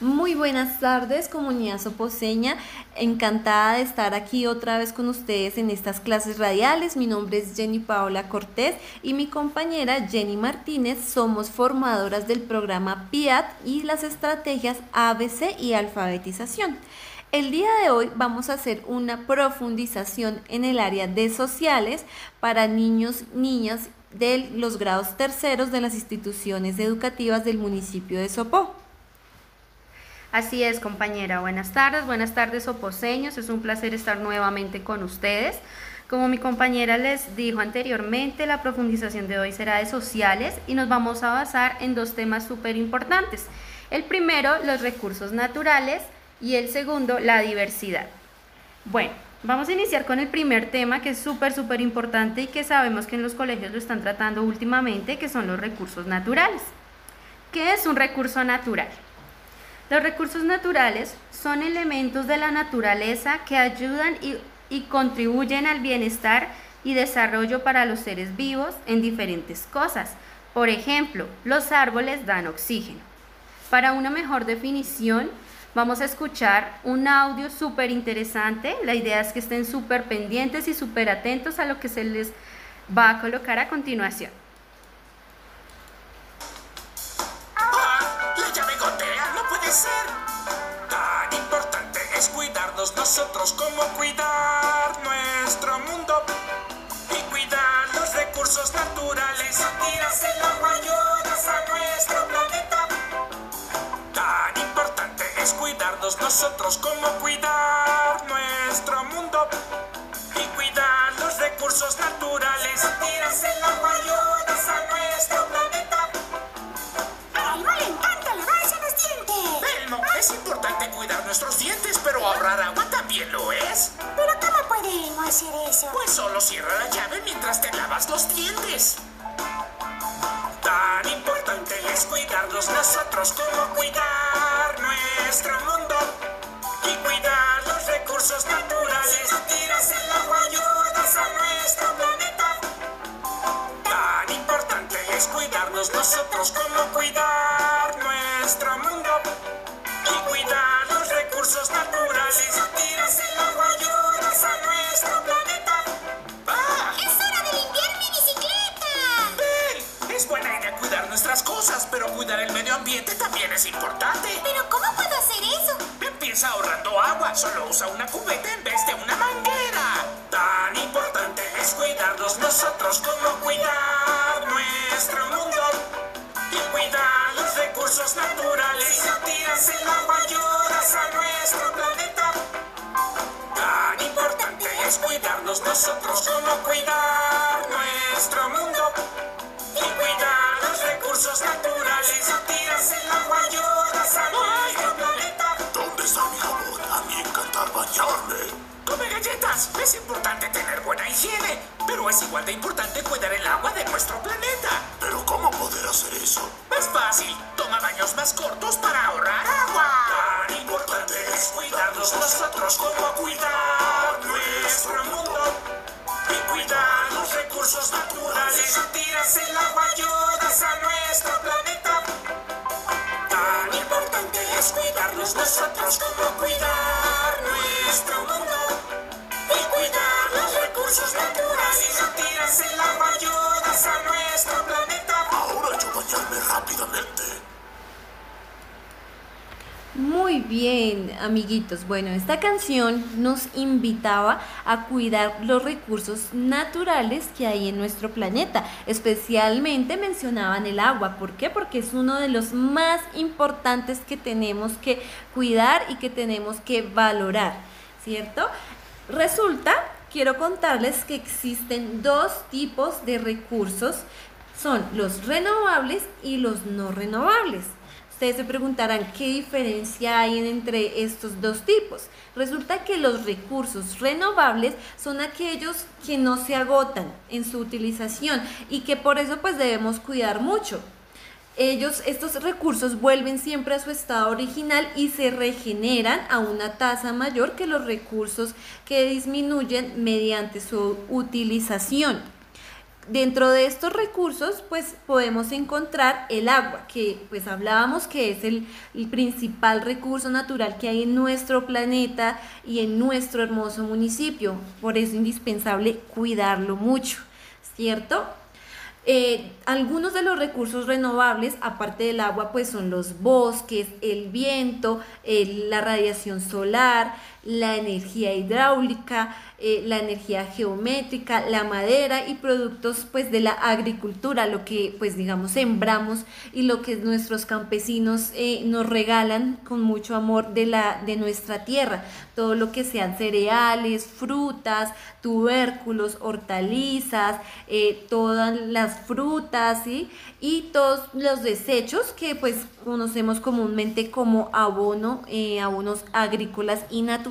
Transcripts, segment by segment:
Muy buenas tardes, comunidad soposeña. Encantada de estar aquí otra vez con ustedes en estas clases radiales. Mi nombre es Jenny Paola Cortés y mi compañera Jenny Martínez. Somos formadoras del programa PIAT y las estrategias ABC y alfabetización. El día de hoy vamos a hacer una profundización en el área de sociales para niños, niñas de los grados terceros de las instituciones educativas del municipio de Sopó. Así es, compañera. Buenas tardes, buenas tardes, oposeños. Es un placer estar nuevamente con ustedes. Como mi compañera les dijo anteriormente, la profundización de hoy será de sociales y nos vamos a basar en dos temas súper importantes. El primero, los recursos naturales y el segundo, la diversidad. Bueno, vamos a iniciar con el primer tema que es súper, súper importante y que sabemos que en los colegios lo están tratando últimamente, que son los recursos naturales. ¿Qué es un recurso natural? Los recursos naturales son elementos de la naturaleza que ayudan y, contribuyen al bienestar y desarrollo para los seres vivos en diferentes cosas. Por ejemplo, los árboles dan oxígeno. Para una mejor definición, vamos a escuchar un audio súper interesante. La idea es que estén súper pendientes y súper atentos a lo que se les va a colocar a continuación. Nosotros cómo cuidar nuestro mundo y cuidar los recursos naturales. Tiras el agua ayudas a nuestro planeta. Tan importante es cuidarnos nosotros como cuidar nuestro mundo y cuidar los recursos naturales. Tiras pero ahorrar agua también lo es. ¿Pero cómo podemos hacer eso? Pues solo cierra la llave mientras te lavas los dientes. Tan importante es cuidarnos nosotros como cuidar nuestro mundo y cuidar los recursos naturales. Tiras el agua, ayudas a nuestro planeta. Tan importante es cuidarnos nosotros como cuidar recursos naturales. cuidar el medio ambiente también es importante. ¿Pero cómo puedo hacer eso? Empieza ahorrando agua. Solo usa una cubeta en vez de una manguera. Tan importante es cuidarnos nosotros como cuidar Come galletas. Es importante tener buena higiene, pero es igual de importante cuidar el agua de nuestro planeta. ¿Pero cómo poder hacer eso? Es fácil. Toma baños más cortos para ahorrar agua. Tan importante es cuidarnos nosotros como cuidar nuestro mundo. Y cuidar los recursos naturales. Si tiras el agua, ayudas a nuestro planeta. Tan importante es cuidarnos nosotros como cuidar Muy bien, amiguitos. Bueno, esta canción nos invitaba a cuidar los recursos naturales que hay en nuestro planeta. Especialmente mencionaban el agua. ¿Por qué? Porque es uno de los más importantes que tenemos que cuidar y que tenemos que valorar. ¿cierto? Resulta, quiero contarles que existen dos tipos de recursos, son los renovables y los no renovables. Ustedes se preguntarán qué diferencia hay entre estos dos tipos. Resulta que los recursos renovables son aquellos que no se agotan en su utilización y que por eso pues debemos cuidar mucho ellos, estos recursos vuelven siempre a su estado original y se regeneran a una tasa mayor que los recursos que disminuyen mediante su utilización. Dentro de estos recursos, pues podemos encontrar el agua, que pues hablábamos que es el, principal recurso natural que hay en nuestro planeta y en nuestro hermoso municipio. Por eso es indispensable cuidarlo mucho, ¿cierto? Eh, algunos de los recursos renovables, aparte del agua, pues son los bosques, el viento, la radiación solar, la energía hidráulica, eh, la energía geométrica, la madera y productos pues de la agricultura, lo que pues digamos sembramos y lo que nuestros campesinos eh, nos regalan con mucho amor de, la, de nuestra tierra, todo lo que sean cereales, frutas, tubérculos, hortalizas, eh, todas las frutas y todos los desechos que pues conocemos comúnmente como abono, abonos agrícolas y naturales.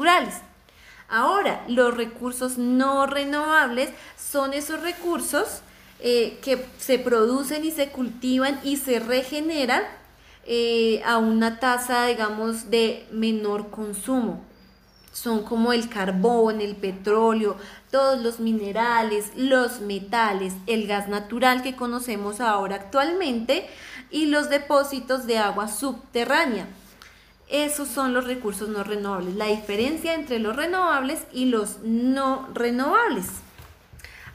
Ahora, los recursos no renovables son esos recursos eh, que se producen y se cultivan y se regeneran eh, a una tasa, digamos, de menor consumo. Son como el carbón, el petróleo, todos los minerales, los metales, el gas natural que conocemos ahora actualmente y los depósitos de agua subterránea. Esos son los recursos no renovables, la diferencia entre los renovables y los no renovables.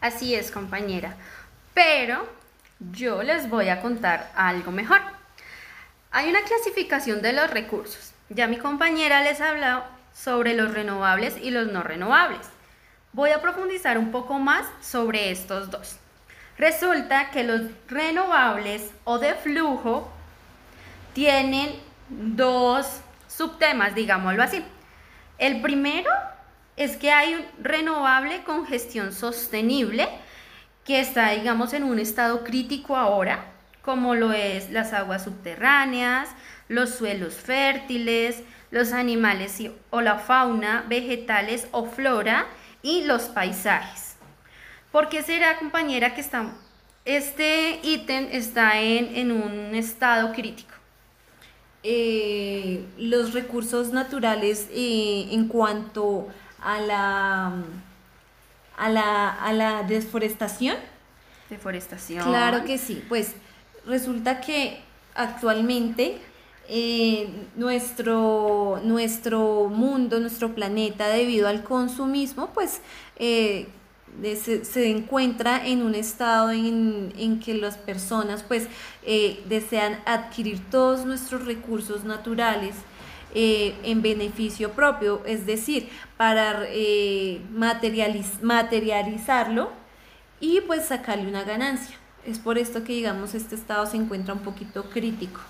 Así es, compañera. Pero yo les voy a contar algo mejor. Hay una clasificación de los recursos. Ya mi compañera les ha hablado sobre los renovables y los no renovables. Voy a profundizar un poco más sobre estos dos. Resulta que los renovables o de flujo tienen dos subtemas, digámoslo así. El primero es que hay un renovable con gestión sostenible que está, digamos, en un estado crítico ahora, como lo es las aguas subterráneas, los suelos fértiles, los animales o la fauna, vegetales o flora y los paisajes. ¿Por qué será, compañera, que este ítem está en, en un estado crítico? Eh, los recursos naturales eh, en cuanto a la, a la, a la deforestación. Deforestación. Claro que sí, pues resulta que actualmente eh, nuestro, nuestro mundo, nuestro planeta, debido al consumismo, pues se, encuentra en un estado en, que las personas pues eh, desean adquirir todos nuestros recursos naturales eh, en beneficio propio, es decir, para eh, materializarlo y pues sacarle una ganancia. Es por esto que digamos este estado se encuentra un poquito crítico.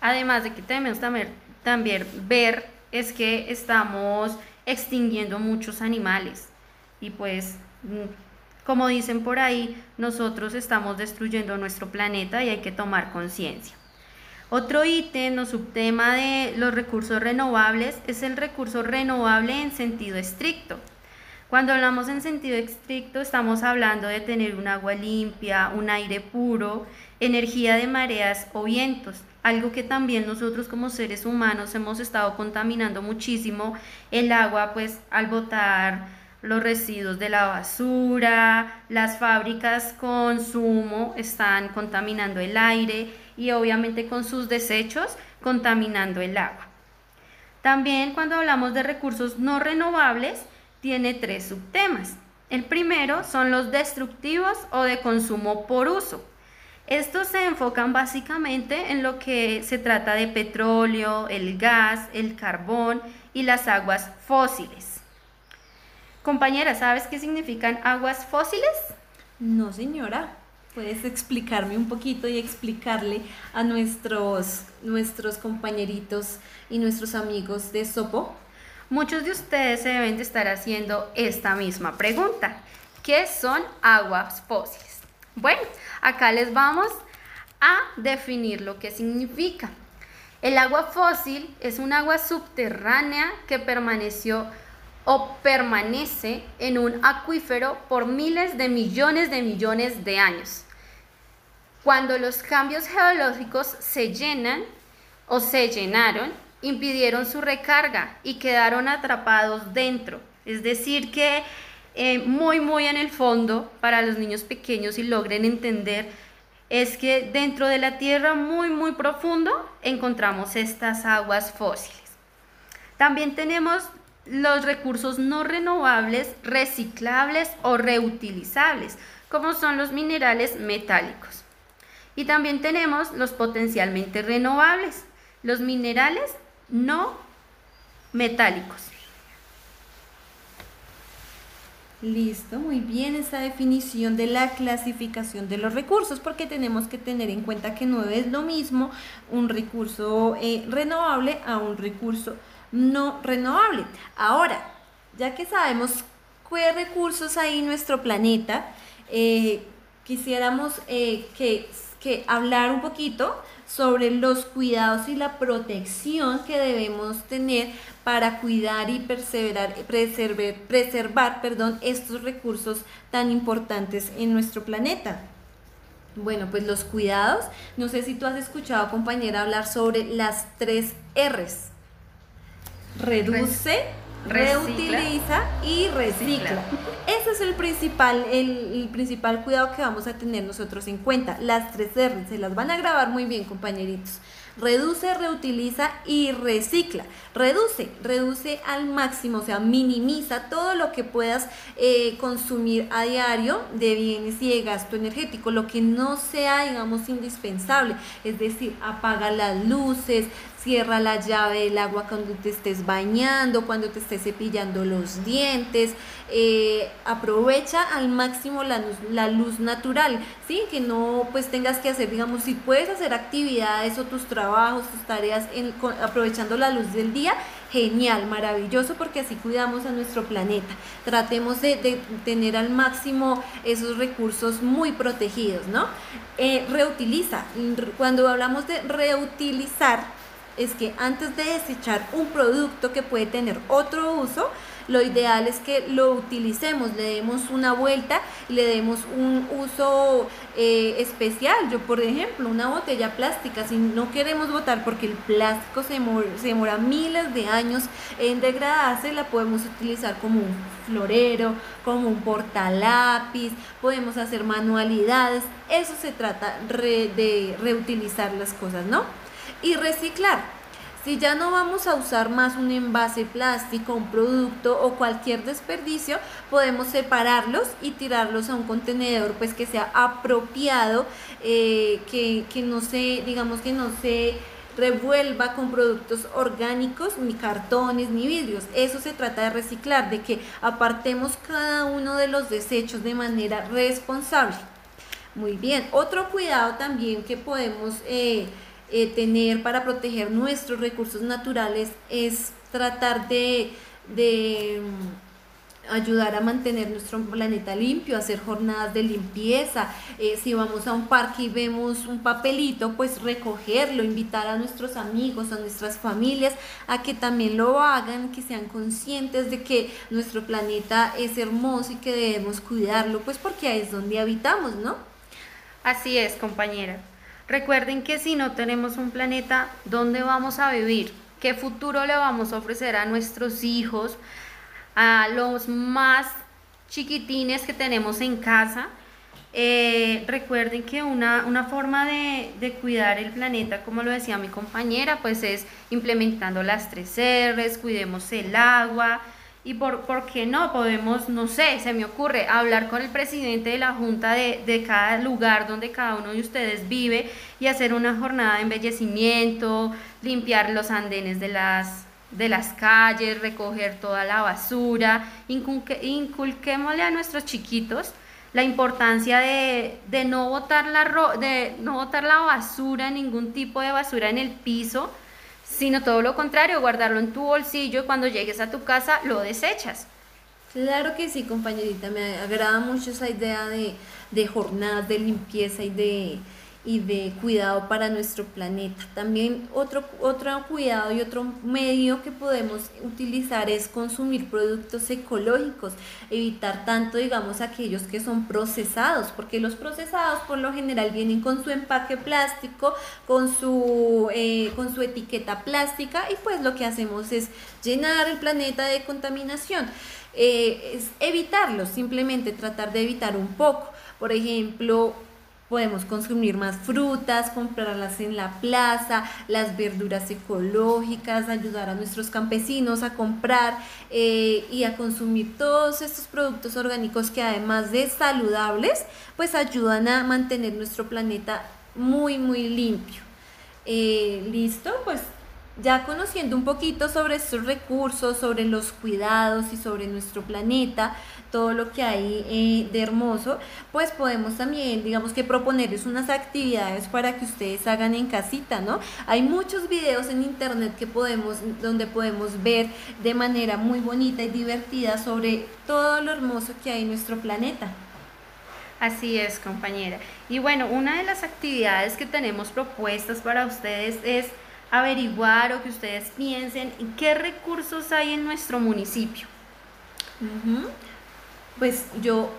Además de que tenemos también, también ver es que estamos extinguiendo muchos animales y pues como dicen por ahí, nosotros estamos destruyendo nuestro planeta y hay que tomar conciencia. Otro ítem o subtema de los recursos renovables es el recurso renovable en sentido estricto. Cuando hablamos en sentido estricto estamos hablando de tener un agua limpia, un aire puro, energía de mareas o vientos, algo que también nosotros como seres humanos hemos estado contaminando muchísimo el agua pues al botar los residuos de la basura, las fábricas consumo están contaminando el aire y obviamente con sus desechos contaminando el agua. También cuando hablamos de recursos no renovables, tiene tres subtemas. El primero son los destructivos o de consumo por uso. Estos se enfocan básicamente en lo que se trata de petróleo, el gas, el carbón y las aguas fósiles. Compañera, ¿sabes qué significan aguas fósiles? No, señora. ¿Puedes explicarme un poquito y explicarle a nuestros, nuestros compañeritos y nuestros amigos de Sopo? Muchos de ustedes se deben de estar haciendo esta misma pregunta. ¿Qué son aguas fósiles? Bueno, acá les vamos a definir lo que significa. El agua fósil es un agua subterránea que permaneció o permanece en un acuífero por miles de millones de millones de años. Cuando los cambios geológicos se llenan o se llenaron, impidieron su recarga y quedaron atrapados dentro. Es decir, que eh, muy, muy en el fondo para los niños pequeños y logren entender es que dentro de la tierra muy, muy profundo encontramos estas aguas fósiles. También tenemos los recursos no renovables, reciclables o reutilizables, como son los minerales metálicos. Y también tenemos los potencialmente renovables, los minerales no metálicos. Listo, muy bien esa definición de la clasificación de los recursos, porque tenemos que tener en cuenta que no es lo mismo un recurso eh, renovable a un recurso no renovable. Ahora, ya que sabemos qué recursos hay en nuestro planeta, eh, quisiéramos eh, que, que hablar un poquito sobre los cuidados y la protección que debemos tener para cuidar y perseverar, preservar, preservar perdón, estos recursos tan importantes en nuestro planeta. Bueno, pues los cuidados, no sé si tú has escuchado compañera hablar sobre las tres R's. Reduce, reutiliza y recicla. Ese es el principal, el, principal cuidado que vamos a tener nosotros en cuenta. Las tres R se las van a grabar muy bien, compañeritos. Reduce, reutiliza y recicla. Reduce, reduce al máximo, o sea, minimiza todo lo que puedas eh, consumir a diario de bienes y de gasto energético, lo que no sea, digamos, indispensable. Es decir, apaga las luces, cierra la llave del agua cuando te estés bañando, cuando te estés cepillando los dientes, eh, aprovecha al máximo la luz, natural, ¿sí? Que no pues tengas que hacer, digamos, si puedes hacer actividades o tus trabajos, tus tareas aprovechando la luz del día, genial, maravilloso, porque así cuidamos a nuestro planeta. Tratemos de, tener al máximo esos recursos muy protegidos, ¿no? Eh, reutiliza. Cuando hablamos de reutilizar, es que antes de desechar un producto que puede tener otro uso, lo ideal es que lo utilicemos, le demos una vuelta le demos un uso eh, especial. Yo, por ejemplo, una botella plástica, si no queremos botar porque el plástico se, se demora miles de años en degradarse, la podemos utilizar como un florero, como un portalápiz, podemos hacer manualidades. Eso se trata de reutilizar las cosas, ¿no? Y reciclar. Si ya no vamos a usar más un envase plástico, un producto o cualquier desperdicio, podemos separarlos y tirarlos a un contenedor pues que sea apropiado, eh, que, que no se, digamos que no se revuelva con productos orgánicos, ni cartones, ni vidrios. Eso se trata de reciclar, de que apartemos cada uno de los desechos de manera responsable. Muy bien, otro cuidado también que podemos eh, eh, tener para proteger nuestros recursos naturales es tratar de, mm, ayudar a mantener nuestro planeta limpio, hacer jornadas de limpieza. Eh, si vamos a un parque y vemos un papelito, pues recogerlo, invitar a nuestros amigos, a nuestras familias a que también lo hagan, que sean conscientes de que nuestro planeta es hermoso y que debemos cuidarlo, pues porque ahí es donde habitamos, ¿no? Así es, compañera. Recuerden que si no tenemos un planeta, ¿dónde vamos a vivir? ¿Qué futuro le vamos a ofrecer a nuestros hijos, a los más chiquitines que tenemos en casa? Eh, recuerden que una, una forma de, de, cuidar el planeta, como lo decía mi compañera, pues es implementando las tres R's, cuidemos el agua, y por, por, qué no podemos, no sé, se me ocurre hablar con el presidente de la junta de, de, cada lugar donde cada uno de ustedes vive y hacer una jornada de embellecimiento, limpiar los andenes de las, de las calles, recoger toda la basura, inculquémosle a nuestros chiquitos la importancia de, de, no botar la de no botar la basura, ningún tipo de basura en el piso, sino todo lo contrario, guardarlo en tu bolsillo y cuando llegues a tu casa lo desechas. Claro que sí, compañerita, me agrada mucho esa idea de, de jornadas de limpieza y de, y de cuidado para nuestro planeta. También otro, otro cuidado y otro medio que podemos utilizar es consumir productos ecológicos, evitar tanto, digamos, aquellos que son procesados, porque los procesados por lo general vienen con su empaque plástico, con su, eh, con su etiqueta plástica y pues lo que hacemos es llenar el planeta de contaminación. Eh, es evitarlos, simplemente tratar de evitar un poco. Por ejemplo, Podemos consumir más frutas, comprarlas en la plaza, las verduras ecológicas, ayudar a nuestros campesinos a comprar eh, y a consumir todos estos productos orgánicos que además de saludables, pues ayudan a mantener nuestro planeta muy, muy limpio. Eh, Listo, pues ya conociendo un poquito sobre estos recursos, sobre los cuidados y sobre nuestro planeta, todo lo que hay eh, de hermoso, pues podemos también, digamos que proponerles unas actividades para que ustedes hagan en casita, ¿no? Hay muchos videos en internet que podemos, donde podemos ver de manera muy bonita y divertida sobre todo lo hermoso que hay en nuestro planeta. Así es, compañera. Y bueno, una de las actividades que tenemos propuestas para ustedes es averiguar o que ustedes piensen en qué recursos hay en nuestro municipio. Pues yo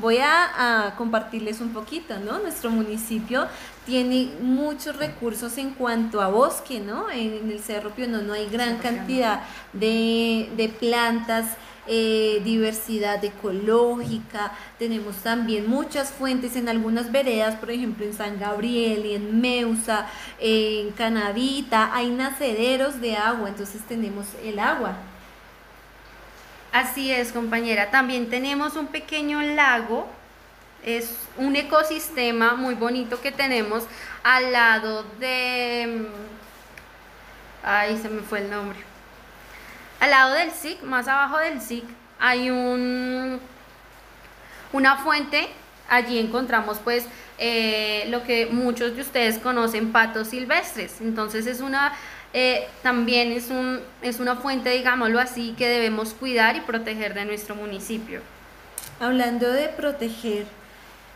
voy a, compartirles un poquito, ¿no? Nuestro municipio tiene muchos recursos en cuanto a bosque, ¿no? En, el Cerro Pionono no hay gran cantidad de, de plantas eh, diversidad ecológica, tenemos también muchas fuentes en algunas veredas, por ejemplo en San Gabriel y en Meusa, en Canavita, hay nacederos de agua, entonces tenemos el agua. Así es, compañera. También tenemos un pequeño lago, es un ecosistema muy bonito que tenemos al lado de... Ay, se me fue el nombre. Al lado del SIC, más abajo del SIC, hay un, una fuente. Allí encontramos pues eh, lo que muchos de ustedes conocen, patos silvestres. Entonces es una, eh, también es, un, es una fuente, digámoslo así, que debemos cuidar y proteger de nuestro municipio. Hablando de proteger,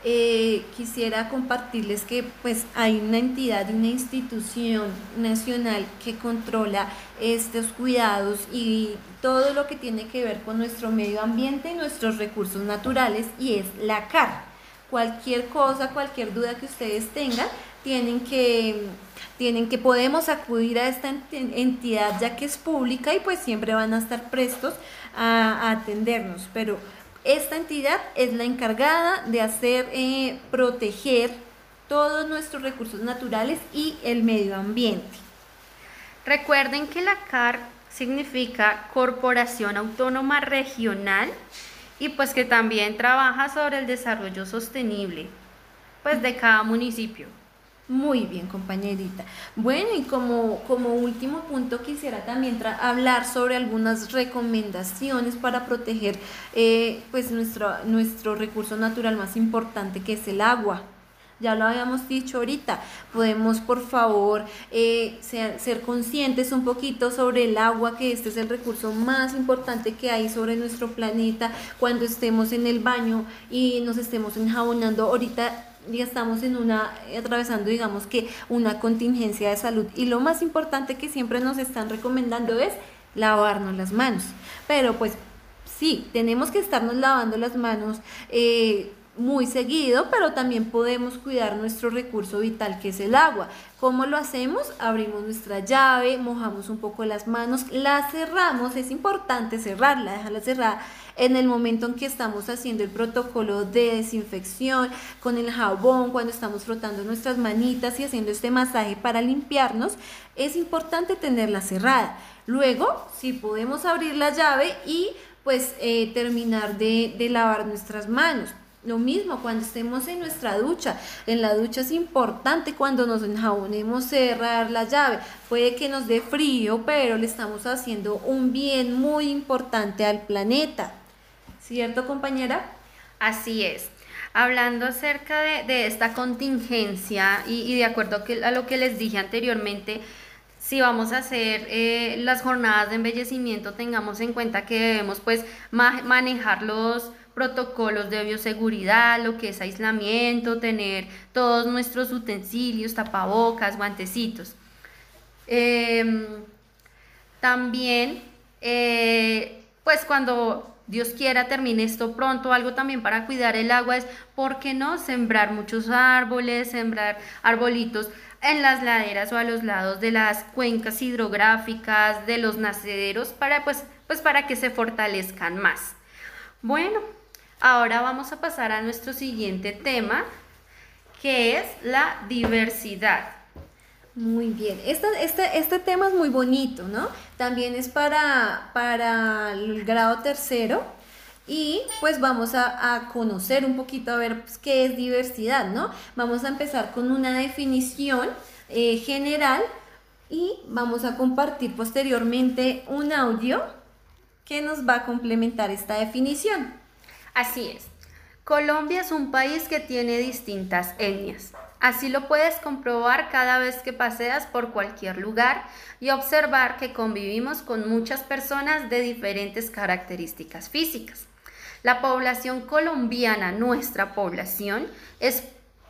eh, quisiera compartirles que pues hay una entidad, una institución nacional que controla estos cuidados y todo lo que tiene que ver con nuestro medio ambiente y nuestros recursos naturales y es la CAR. Cualquier cosa, cualquier duda que ustedes tengan, tienen que, tienen que podemos acudir a esta entidad ya que es pública y pues siempre van a estar prestos a, a atendernos. Pero esta entidad es la encargada de hacer eh, proteger todos nuestros recursos naturales y el medio ambiente. Recuerden que la CAR significa Corporación Autónoma Regional y pues que también trabaja sobre el desarrollo sostenible pues de cada municipio. Muy bien, compañerita. Bueno, y como, como último punto quisiera también hablar sobre algunas recomendaciones para proteger eh, pues nuestro, nuestro recurso natural más importante que es el agua. Ya lo habíamos dicho ahorita, podemos por favor eh, ser, ser, conscientes un poquito sobre el agua, que este es el recurso más importante que hay sobre nuestro planeta. Cuando estemos en el baño y nos estemos enjabonando, ahorita ya estamos en una, atravesando digamos que una contingencia de salud y lo más importante que siempre nos están recomendando es lavarnos las manos. Pero pues sí, tenemos que estarnos lavando las manos. Eh, muy seguido, pero también podemos cuidar nuestro recurso vital que es el agua. ¿Cómo lo hacemos? Abrimos nuestra llave, mojamos un poco las manos, la cerramos, es importante cerrarla, dejarla cerrada en el momento en que estamos haciendo el protocolo de desinfección con el jabón, cuando estamos frotando nuestras manitas y haciendo este masaje para limpiarnos, es importante tenerla cerrada. Luego, si podemos abrir la llave y pues eh, terminar de, de lavar nuestras manos. Lo mismo cuando estemos en nuestra ducha. En la ducha es importante cuando nos enjabonemos cerrar la llave. Puede que nos dé frío, pero le estamos haciendo un bien muy importante al planeta. ¿Cierto, compañera? Así es. Hablando acerca de, esta contingencia y, de acuerdo a lo que les dije anteriormente, si vamos a hacer eh, las jornadas de embellecimiento, tengamos en cuenta que debemos pues manejar los protocolos de bioseguridad, lo que es aislamiento, tener todos nuestros utensilios, tapabocas, guantecitos. Em, también, eh, pues cuando Dios quiera termine esto pronto, algo también para cuidar el agua es, ¿por qué no sembrar muchos árboles, sembrar arbolitos en las laderas o a los lados de las cuencas hidrográficas, de los nacederos, para, pues, pues para que se fortalezcan más? Bueno, ahora vamos a pasar a nuestro siguiente tema, que es la diversidad. Muy bien, este, este, este tema es muy bonito, ¿no? También es para, para el grado tercero y pues vamos a, conocer un poquito a ver pues, qué es diversidad, ¿no? Vamos a empezar con una definición eh, general y vamos a compartir posteriormente un audio que nos va a complementar esta definición. Así es. Colombia es un país que tiene distintas etnias. Así lo puedes comprobar cada vez que paseas por cualquier lugar y observar que convivimos con muchas personas de diferentes características físicas. La población colombiana, nuestra población, es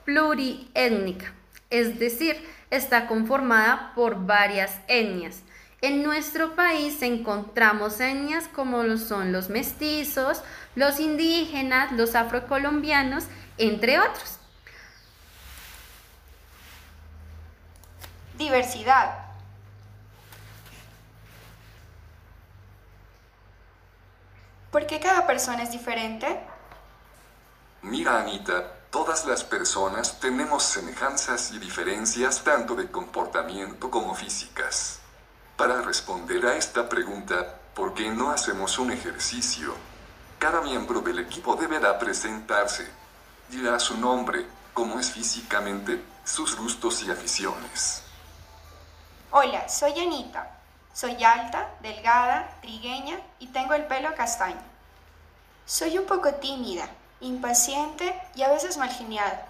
pluriétnica, es decir, está conformada por varias etnias. En nuestro país encontramos etnias como lo son los mestizos, los indígenas, los afrocolombianos, entre otros. Diversidad. ¿Por qué cada persona es diferente? Mira, Anita, todas las personas tenemos semejanzas y diferencias tanto de comportamiento como físicas. Para responder a esta pregunta, ¿por qué no hacemos un ejercicio? Cada miembro del equipo deberá presentarse. Dirá su nombre, cómo es físicamente, sus gustos y aficiones. Hola, soy Anita. Soy alta, delgada, trigueña y tengo el pelo castaño. Soy un poco tímida, impaciente y a veces malgeniada.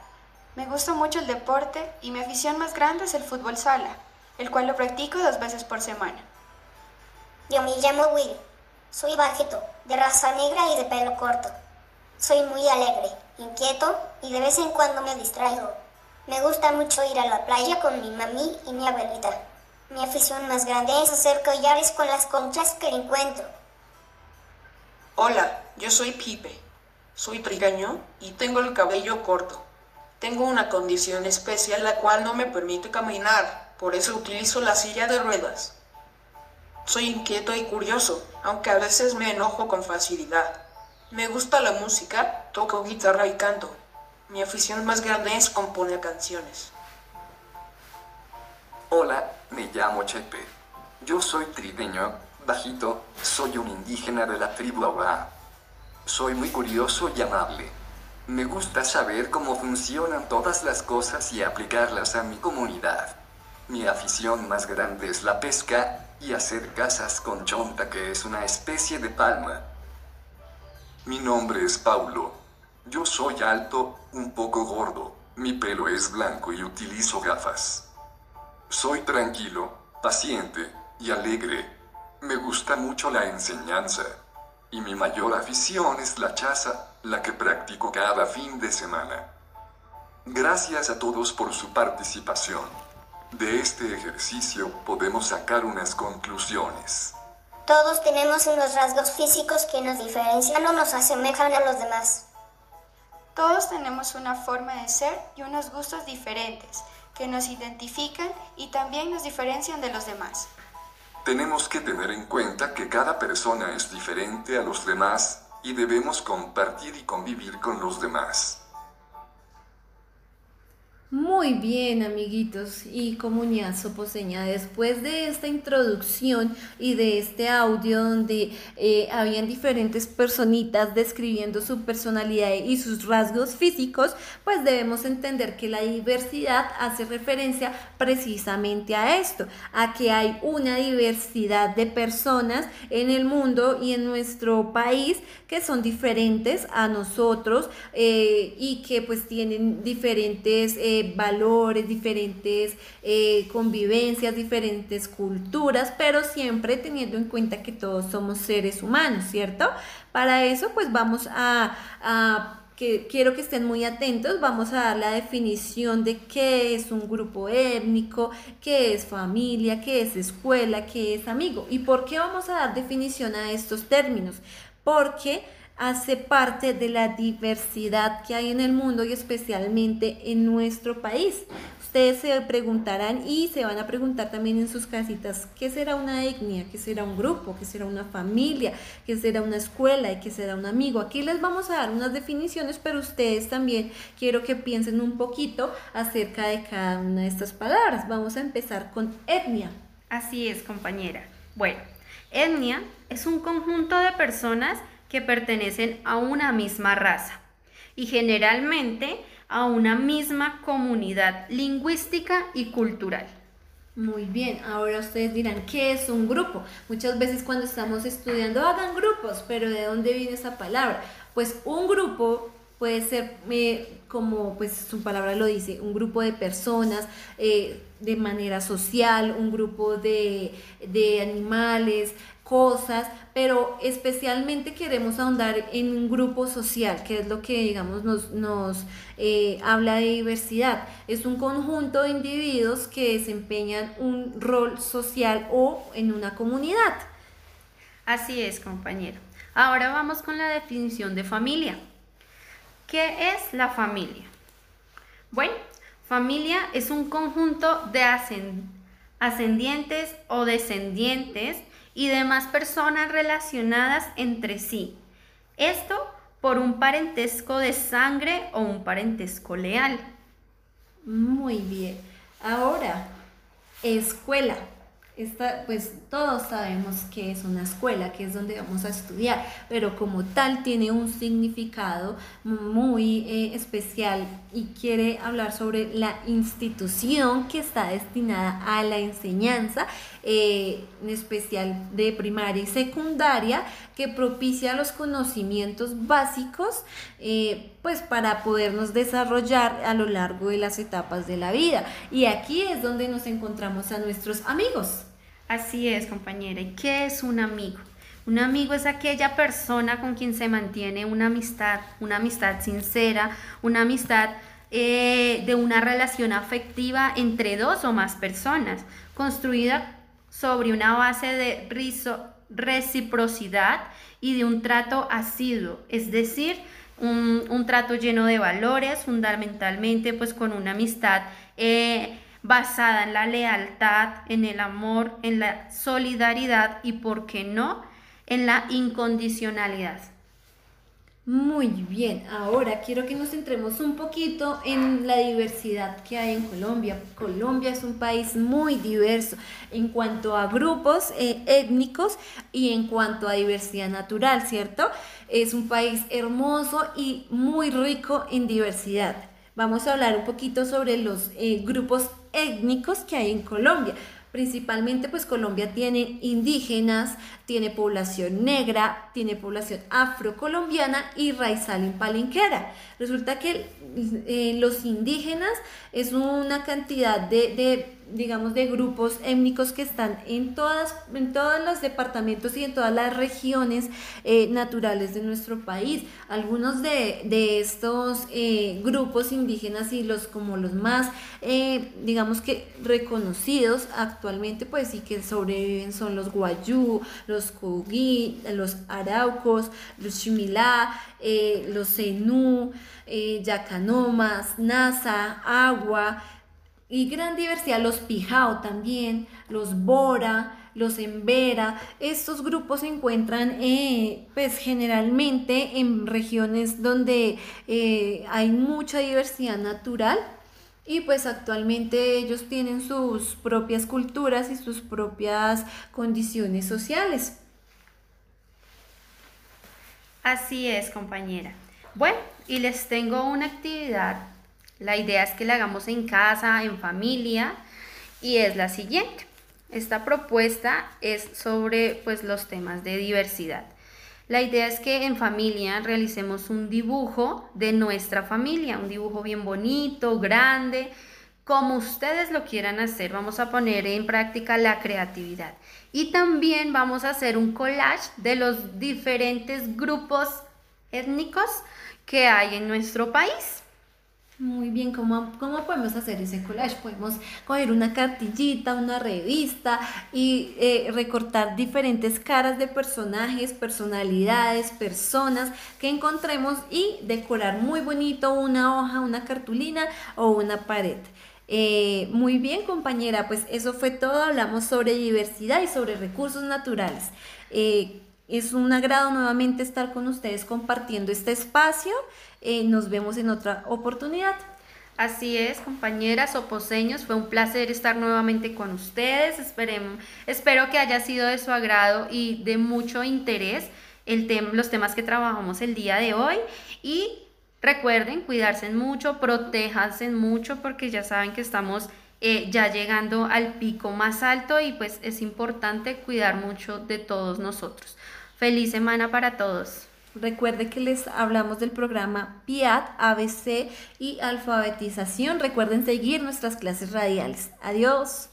Me gusta mucho el deporte y mi afición más grande es el fútbol sala, el cual lo practico dos veces por semana. Yo me llamo Will. Soy bajito, de raza negra y de pelo corto. Soy muy alegre, inquieto y de vez en cuando me distraigo. Me gusta mucho ir a la playa con mi mami y mi abuelita. Mi afición más grande es hacer collares con las conchas que encuentro. Hola, yo soy Pipe. Soy trigueño y tengo el cabello corto. Tengo una condición especial la cual no me permite caminar, por eso utilizo la silla de ruedas. Soy inquieto y curioso, aunque a veces me enojo con facilidad. Me gusta la música, toco guitarra y canto. Mi afición más grande es componer canciones. Hola, me llamo Chepe. Yo soy trideño, bajito, soy un indígena de la tribu Awa. Soy muy curioso y amable. Me gusta saber cómo funcionan todas las cosas y aplicarlas a mi comunidad. Mi afición más grande es la pesca y hacer casas con chonta que es una especie de palma. Mi nombre es Paulo. Yo soy alto, un poco gordo. Mi pelo es blanco y utilizo gafas. Soy tranquilo, paciente y alegre. Me gusta mucho la enseñanza. Y mi mayor afición es la chaza, la que practico cada fin de semana. Gracias a todos por su participación. De este ejercicio podemos sacar unas conclusiones. Todos tenemos unos rasgos físicos que nos diferencian o nos asemejan a los demás. Todos tenemos una forma de ser y unos gustos diferentes que nos identifican y también nos diferencian de los demás. Tenemos que tener en cuenta que cada persona es diferente a los demás y debemos compartir y convivir con los demás. Muy bien, amiguitos y comunidad soposeña. Después de esta introducción y de este audio donde eh, habían diferentes personitas describiendo su personalidad y sus rasgos físicos, pues debemos entender que la diversidad hace referencia precisamente a esto, a que hay una diversidad de personas en el mundo y en nuestro país que son diferentes a nosotros eh, y que pues tienen diferentes... Eh, valores, diferentes eh, convivencias, diferentes culturas, pero siempre teniendo en cuenta que todos somos seres humanos, ¿cierto? Para eso pues vamos a, a que quiero que estén muy atentos, vamos a dar la definición de qué es un grupo étnico, qué es familia, qué es escuela, qué es amigo. ¿Y por qué vamos a dar definición a estos términos? Porque hace parte de la diversidad que hay en el mundo y especialmente en nuestro país. Ustedes se preguntarán y se van a preguntar también en sus casitas qué será una etnia, qué será un grupo, qué será una familia, qué será una escuela y qué será un amigo. Aquí les vamos a dar unas definiciones, pero ustedes también quiero que piensen un poquito acerca de cada una de estas palabras. Vamos a empezar con etnia. Así es, compañera. Bueno, etnia es un conjunto de personas que pertenecen a una misma raza y generalmente a una misma comunidad lingüística y cultural. Muy bien, ahora ustedes dirán, ¿qué es un grupo? Muchas veces cuando estamos estudiando hagan grupos, pero ¿de dónde viene esa palabra? Pues un grupo puede ser, eh, como pues su palabra lo dice, un grupo de personas eh, de manera social, un grupo de, de animales, cosas, pero especialmente queremos ahondar en un grupo social, que es lo que, digamos, nos, nos eh, habla de diversidad. Es un conjunto de individuos que desempeñan un rol social o en una comunidad. Así es, compañero. Ahora vamos con la definición de familia. ¿Qué es la familia? Bueno, familia es un conjunto de ascendientes o descendientes y demás personas relacionadas entre sí. Esto por un parentesco de sangre o un parentesco leal. Muy bien. Ahora, escuela. Esta, pues todos sabemos que es una escuela, que es donde vamos a estudiar, pero como tal tiene un significado muy eh, especial y quiere hablar sobre la institución que está destinada a la enseñanza, eh, en especial de primaria y secundaria, que propicia los conocimientos básicos eh, pues para podernos desarrollar a lo largo de las etapas de la vida. Y aquí es donde nos encontramos a nuestros amigos. Así es, compañera. ¿Y qué es un amigo? Un amigo es aquella persona con quien se mantiene una amistad, una amistad sincera, una amistad eh, de una relación afectiva entre dos o más personas, construida sobre una base de reciprocidad y de un trato asiduo, es decir, un, trato lleno de valores, fundamentalmente pues con una amistad eh, basada en la lealtad, en el amor, en la solidaridad y, ¿por qué no?, en la incondicionalidad. Muy bien, ahora quiero que nos centremos un poquito en la diversidad que hay en Colombia. Colombia es un país muy diverso en cuanto a grupos eh, étnicos y en cuanto a diversidad natural, ¿cierto? Es un país hermoso y muy rico en diversidad. Vamos a hablar un poquito sobre los eh, grupos étnicos que hay en Colombia. Principalmente pues Colombia tiene indígenas, tiene población negra, tiene población afrocolombiana y raizal en palenquera. Resulta que eh, los indígenas es una cantidad de digamos, de grupos étnicos que están en, todas, en todos los departamentos y en todas las regiones eh, naturales de nuestro país. Algunos de, estos eh, grupos indígenas y los como los más, eh, digamos que reconocidos actualmente, pues sí que sobreviven son los guayú, los cogui, los araucos, los chimilá, los zenú, yacanomas, nasa, agua, y gran diversidad, los Pijao también, los Bora, los Embera. Estos grupos se encuentran eh, pues generalmente en regiones donde eh, hay mucha diversidad natural y pues actualmente ellos tienen sus propias culturas y sus propias condiciones sociales. Así es, compañera. Bueno, y les tengo una actividad la idea es que la hagamos en casa, en familia, y es la siguiente. Esta propuesta es sobre pues, los temas de diversidad. La idea es que en familia realicemos un dibujo de nuestra familia, un dibujo bien bonito, grande, como ustedes lo quieran hacer. Vamos a poner en práctica la creatividad. Y también vamos a hacer un collage de los diferentes grupos étnicos que hay en nuestro país. Muy bien, ¿cómo, ¿cómo podemos hacer ese collage? Podemos coger una cartillita, una revista y eh, recortar diferentes caras de personajes, personalidades, personas que encontremos y decorar muy bonito una hoja, una cartulina o una pared. Eh, muy bien, compañera, pues eso fue todo. Hablamos sobre diversidad y sobre recursos naturales. Eh, es un agrado nuevamente estar con ustedes compartiendo este espacio. Eh, nos vemos en otra oportunidad. Así es, compañeras oposeños, fue un placer estar nuevamente con ustedes. Esperemos, espero que haya sido de su agrado y de mucho interés el los temas que trabajamos el día de hoy. Y recuerden cuidarse mucho, protéjanse mucho porque ya saben que estamos eh, ya llegando al pico más alto y pues es importante cuidar mucho de todos nosotros. Feliz semana para todos. Recuerde que les hablamos del programa PIAT, ABC y alfabetización. Recuerden seguir nuestras clases radiales. Adiós.